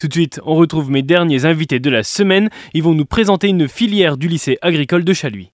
Tout de suite, on retrouve mes derniers invités de la semaine. Ils vont nous présenter une filière du lycée agricole de Chaluis.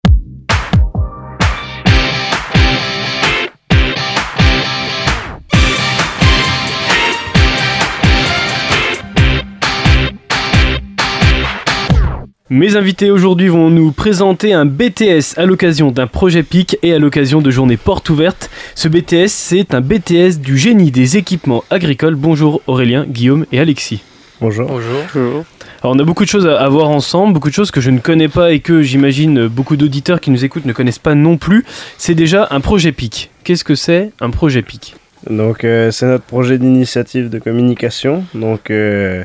Mes invités aujourd'hui vont nous présenter un BTS à l'occasion d'un projet PIC et à l'occasion de journées portes ouvertes. Ce BTS, c'est un BTS du génie des équipements agricoles. Bonjour Aurélien, Guillaume et Alexis. Bonjour. Bonjour. Alors on a beaucoup de choses à voir ensemble, beaucoup de choses que je ne connais pas et que j'imagine beaucoup d'auditeurs qui nous écoutent ne connaissent pas non plus. C'est déjà un projet PIC. Qu'est-ce que c'est un projet PIC? Donc euh, c'est notre projet d'initiative de communication. Donc euh,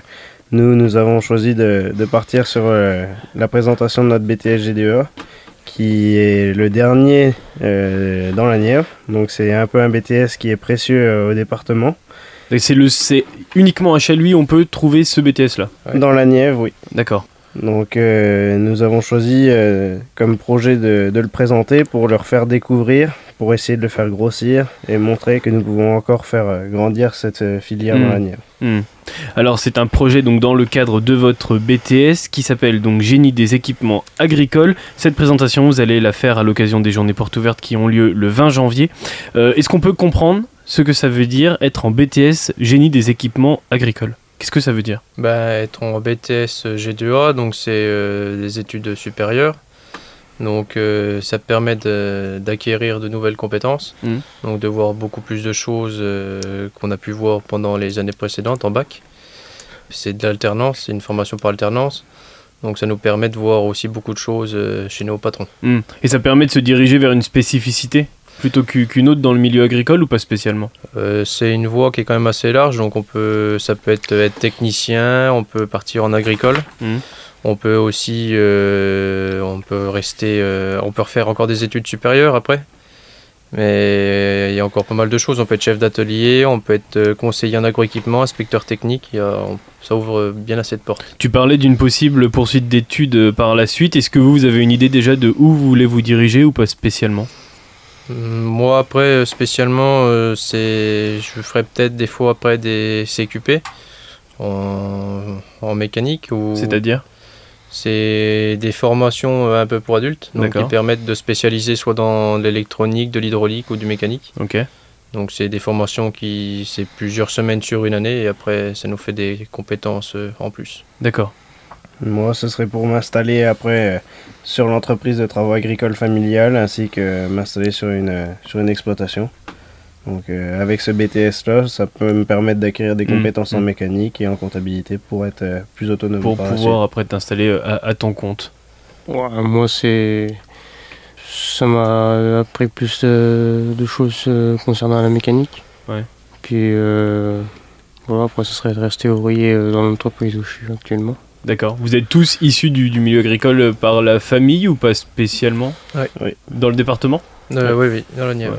nous, nous avons choisi de, de partir sur euh, la présentation de notre BTS GDE, qui est le dernier euh, dans la Nièvre. Donc c'est un peu un BTS qui est précieux euh, au département. Et C'est le, c'est uniquement à Chaluis on peut trouver ce BTS là. Ouais. Dans la Nièvre, oui. D'accord. Donc euh, nous avons choisi euh, comme projet de, de le présenter pour leur faire découvrir, pour essayer de le faire grossir et montrer que nous pouvons encore faire euh, grandir cette euh, filière dans la Nièvre. Hmm. Alors c'est un projet donc dans le cadre de votre BTS qui s'appelle donc Génie des équipements agricoles. Cette présentation vous allez la faire à l'occasion des journées portes ouvertes qui ont lieu le 20 janvier. Euh, Est-ce qu'on peut comprendre ce que ça veut dire être en BTS Génie des équipements agricoles Qu'est-ce que ça veut dire? Bah, être en BTS G2A, donc c'est euh, des études supérieures. Donc euh, ça permet d'acquérir de, nouvelles compétences, Mhm. donc de voir beaucoup plus de choses euh, qu'on a pu voir pendant les années précédentes en bac. C'est de l'alternance, c'est une formation par alternance. Donc ça nous permet de voir aussi beaucoup de choses chez nos patrons. Hmm. Et ça permet de se diriger vers une spécificité? Plutôt qu'u- qu'une autre dans le milieu agricole ou pas spécialement? Euh, c'est une voie qui est quand même assez large, donc on peut, ça peut être, être technicien, on peut partir en agricole, Mhm. on peut aussi, euh, on peut rester, euh, on peut refaire encore des études supérieures après. Mais il y a encore pas mal de choses. On peut être chef d'atelier, on peut être conseiller en agroéquipement, inspecteur technique. Il y a- on- ça ouvre bien assez de portes. Tu parlais d'une possible poursuite d'études par la suite. Est-ce que vous, vous avez une idée déjà de où vous voulez vous diriger ou pas spécialement? Moi après euh, spécialement, euh, c'est, je ferai peut-être des fois après des CQP en, en mécanique ou. C'est-à-dire C'est des formations euh, un peu pour adultes, donc qui permettent de spécialiser soit dans l'électronique, de l'hydraulique ou du mécanique. Ok. Donc c'est des formations qui c'est plusieurs semaines sur une année et après ça nous fait des compétences en plus. D'accord. Moi, ce serait pour m'installer après euh, sur l'entreprise de travaux agricoles familiales ainsi que m'installer sur une, euh, sur une exploitation. Donc, euh, avec ce BTS-là, ça peut me permettre d'acquérir des Mm, compétences en mm. mécanique et en comptabilité pour être euh, plus autonome. Pour pouvoir après t'installer à, à ton compte. Ouais, moi, c'est. Ça m'a appris plus de, de choses concernant la mécanique. Ouais. Puis, euh, voilà, après, ce serait de rester ouvrier dans l'entreprise où je suis actuellement. D'accord. Vous êtes tous issus du, du milieu agricole par la famille ou pas spécialement Ouais. Oui. Dans le département Euh, Oui, oui, dans la Nièvre.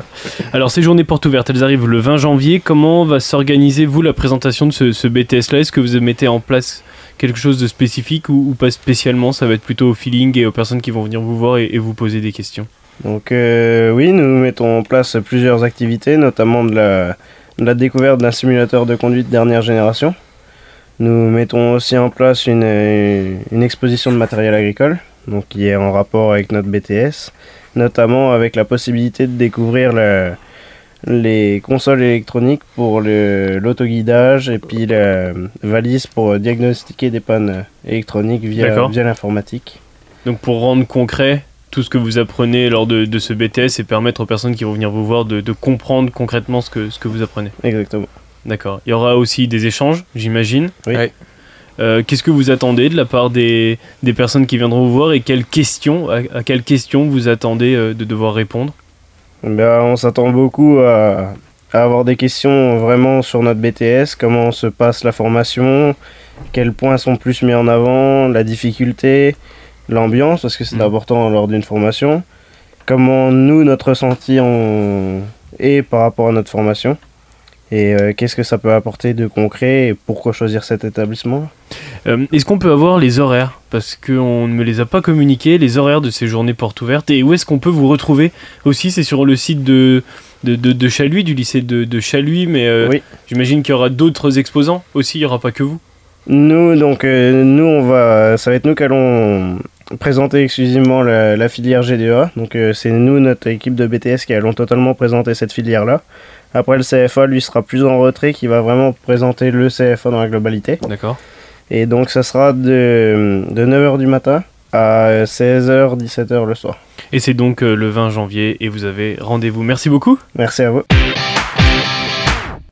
Alors ces journées portes ouvertes, elles arrivent le 20 janvier. Comment va s'organiser vous la présentation de ce, ce BTS là? Est-ce que vous mettez en place quelque chose de spécifique ou, ou pas spécialement? Ça va être plutôt au feeling et aux personnes qui vont venir vous voir et, et vous poser des questions. Donc euh, oui, nous mettons en place plusieurs activités, notamment de la, de la découverte d'un simulateur de conduite dernière génération. Nous mettons aussi en place une, euh, une exposition de matériel agricole, donc qui est en rapport avec notre BTS, notamment avec la possibilité de découvrir le- les consoles électroniques pour l'autoguidage et puis la valise pour diagnostiquer des pannes électroniques via, via l'informatique. Donc pour rendre concret tout ce que vous apprenez lors de, de ce BTS et permettre aux personnes qui vont venir vous voir de, de comprendre concrètement ce que, ce que vous apprenez. Exactement. D'accord. Il y aura aussi des échanges, j'imagine. Oui. Ouais. Euh, Qu'est-ce que vous attendez de la part des, des personnes qui viendront vous voir et quelles questions, à, à quelles questions vous attendez euh, de devoir répondre? Ben, on s'attend beaucoup à, à avoir des questions vraiment sur notre BTS, comment se passe la formation, quels points sont plus mis en avant, la difficulté, l'ambiance, parce que c'est Mhm. important lors d'une formation, comment nous, notre ressenti on... est par rapport à notre formation, et euh, qu'est-ce que ça peut apporter de concret, et pourquoi choisir cet établissement? Euh, Est-ce qu'on peut avoir les horaires? Parce qu'on ne me les a pas communiqués, les horaires de ces journées portes ouvertes. Et où est-ce qu'on peut vous retrouver? Aussi C'est sur le site de, de, de, de Chaluis, du lycée de, de Chaluis. Mais euh, Oui. j'imagine qu'il y aura d'autres exposants aussi, il n'y aura pas que vous. Nous, donc, nous, on va, ça va être nous qui allons présenter exclusivement la, la filière GDA. Donc, euh, c'est nous, notre équipe de BTS, qui allons totalement présenter cette filière-là. Après, le CFA, lui, sera plus en retrait, qui va vraiment présenter le CFA dans la globalité. D'accord. Et donc, ça sera de, de 9h du matin à 16h, 17h le soir. Et c'est donc euh, le 20 janvier et vous avez rendez-vous. Merci beaucoup. Merci à vous.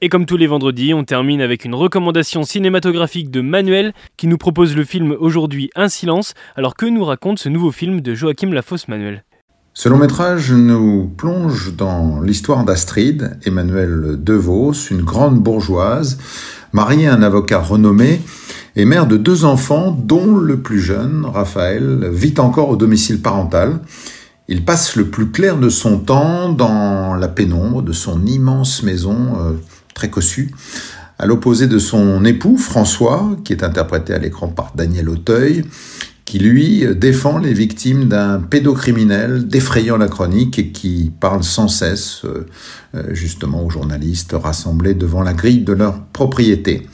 Et comme tous les vendredis, on termine avec une recommandation cinématographique de Manuel qui nous propose le film aujourd'hui Un silence. Alors que nous raconte ce nouveau film de Joachim Lafosse Manuel? Ce long métrage nous plonge dans l'histoire d'Astrid, Emmanuel Devos, une grande bourgeoise, mariée à un avocat renommé et mère de deux enfants dont le plus jeune, Raphaël, vit encore au domicile parental. Il passe le plus clair de son temps dans la pénombre de son immense maison euh, très cossue, à l'opposé de son époux François, qui est interprété à l'écran par Daniel Auteuil, qui lui défend les victimes d'un pédocriminel défrayant la chronique et qui parle sans cesse euh, euh, justement aux journalistes rassemblés devant la grille de leur propriété.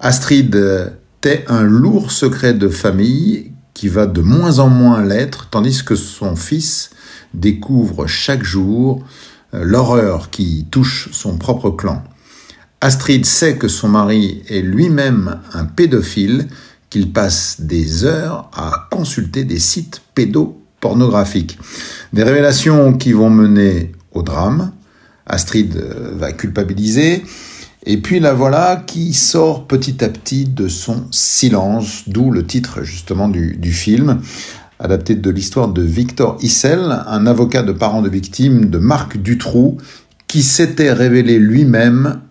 Astrid euh, tait un lourd secret de famille qui va de moins en moins l'être, tandis que son fils découvre chaque jour l'horreur qui touche son propre clan. Astrid sait que son mari est lui-même un pédophile, qu'il passe des heures à consulter des sites pédopornographiques. Des révélations qui vont mener au drame. Astrid va culpabiliser. Et puis la voilà qui sort petit à petit de son silence, d'où le titre justement du, du film, adapté de l'histoire de Victor Issel, un avocat de parents de victimes de Marc Dutroux, qui s'était révélé lui-même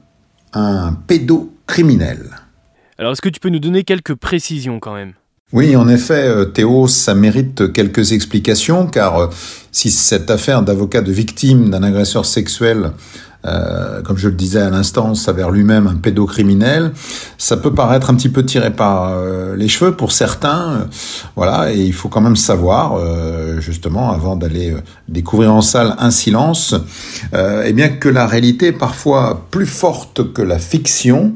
un pédocriminel. Alors est-ce que tu peux nous donner quelques précisions quand même? Oui, en effet, euh, Théo, ça mérite quelques explications, car euh, si cette affaire d'avocat de victime d'un agresseur sexuel euh, comme je le disais à l'instant, s'avère lui-même un pédocriminel. Ça peut paraître un petit peu tiré par les cheveux pour certains, voilà, et il faut quand même savoir, justement, avant d'aller découvrir en salle un silence, eh bien que la réalité est parfois plus forte que la fiction.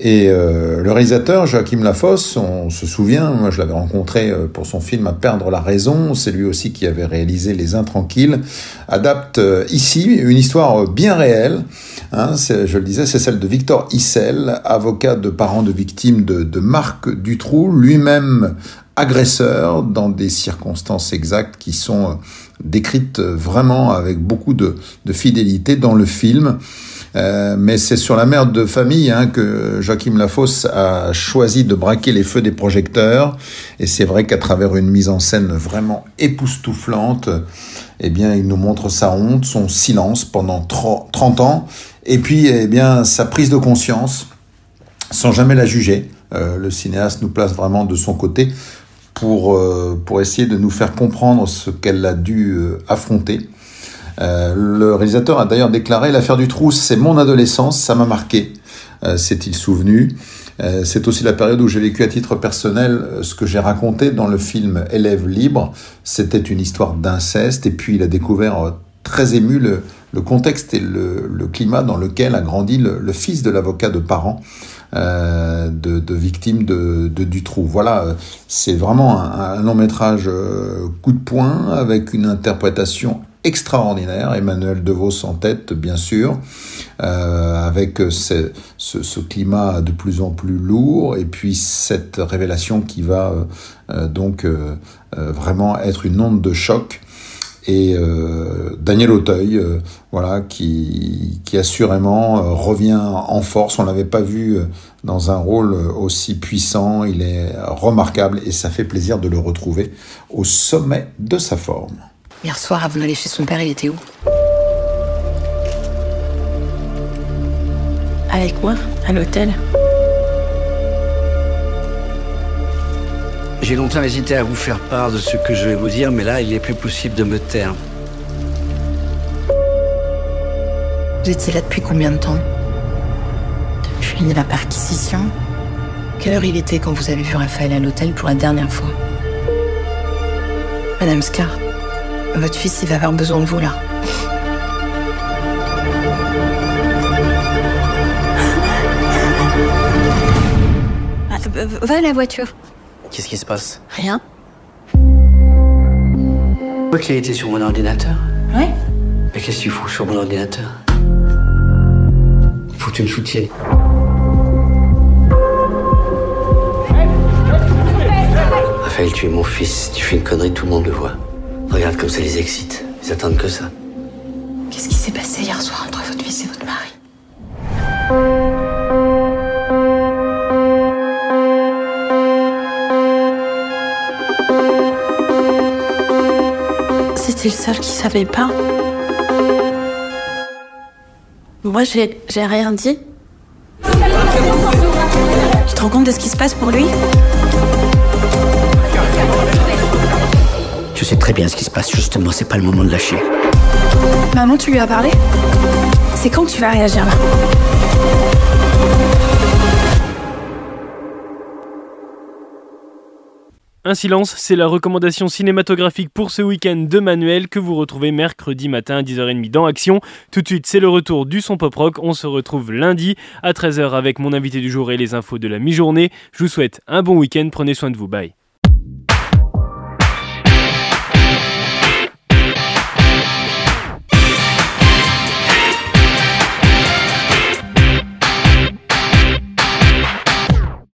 Et euh, le réalisateur Joachim Lafosse, on se souvient, moi je l'avais rencontré euh, pour son film À perdre la raison, c'est lui aussi qui avait réalisé Les Intranquilles, adapte euh, ici une histoire bien réelle, hein, je le disais, c'est celle de Victor Issel, avocat de parents de victimes de, Marc Dutroux, lui-même agresseur dans des circonstances exactes qui sont décrites vraiment avec beaucoup de fidélité dans le film. Euh, mais c'est sur la mère de famille hein, que Joachim Lafosse a choisi de braquer les feux des projecteurs. Et c'est vrai qu'à travers une mise en scène vraiment époustouflante, eh bien, il nous montre sa honte, son silence pendant 30 ans, et puis, eh bien, sa prise de conscience, sans jamais la juger. Euh, le cinéaste nous place vraiment de son côté pour, euh, pour essayer de nous faire comprendre ce qu'elle a dû affronter. Euh, le réalisateur a d'ailleurs déclaré l'affaire du trou, c'est mon adolescence, ça m'a marqué. Euh, s'est-il souvenu? Euh, C'est aussi la période où j'ai vécu à titre personnel ce que j'ai raconté dans le film Élève libre. C'était une histoire d'inceste et puis il a découvert très ému le, contexte et le, climat dans lequel a grandi le, fils de l'avocat de parents. De, de, victimes de, de Dutroux. Voilà, c'est vraiment un long métrage coup de poing avec une interprétation extraordinaire, Emmanuel DeVos en tête, bien sûr, euh, avec ce, climat de plus en plus lourd, et puis cette révélation qui va euh, donc euh, euh vraiment être une onde de choc. Et Daniel Auteuil, voilà, qui, qui assurément revient en force. On l'avait pas vu dans un rôle aussi puissant. Il est remarquable et ça fait plaisir de le retrouver au sommet de sa forme. Hier soir, avant d'aller chez son père, il était où Avec moi, à l'hôtel. J'ai longtemps hésité à vous faire part de ce que je vais vous dire, mais là, il est plus possible de me taire. Vous étiez là depuis combien de temps Depuis la perquisition Quelle heure il était quand vous avez vu Raphaël à l'hôtel pour la dernière fois Madame Scar votre fils, il va avoir besoin de vous là. va à la voiture. Qu'est-ce qui se passe? Rien. Pourquoi qu'il a été sur mon ordinateur Ouais. Mais qu'est-ce que tu fous sur mon ordinateur? Faut que tu me soutiennes. Raphaël, tu es mon fils. Tu fais une connerie, tout le monde le voit. Regarde comme ça les excite. Ils attendent que ça. Qu'est-ce qui s'est passé hier soir entre votre fils et votre mari? C'était le seul qui savait pas. Moi, j'ai j'ai rien dit. Tu te rends compte de ce qui se passe pour lui? Sais très bien ce qui se passe. Justement, c'est pas le moment de lâcher. Maman, tu lui as parlé? C'est quand que tu vas réagir là? Un silence, c'est la recommandation cinématographique pour ce week-end de Manuel que vous retrouvez mercredi matin à 10h30 dans Action. Tout de suite, c'est le retour du son pop rock. On se retrouve lundi à 13h avec mon invité du jour et les infos de la mi-journée. Je vous souhaite un bon week-end. Prenez soin de vous. Bye.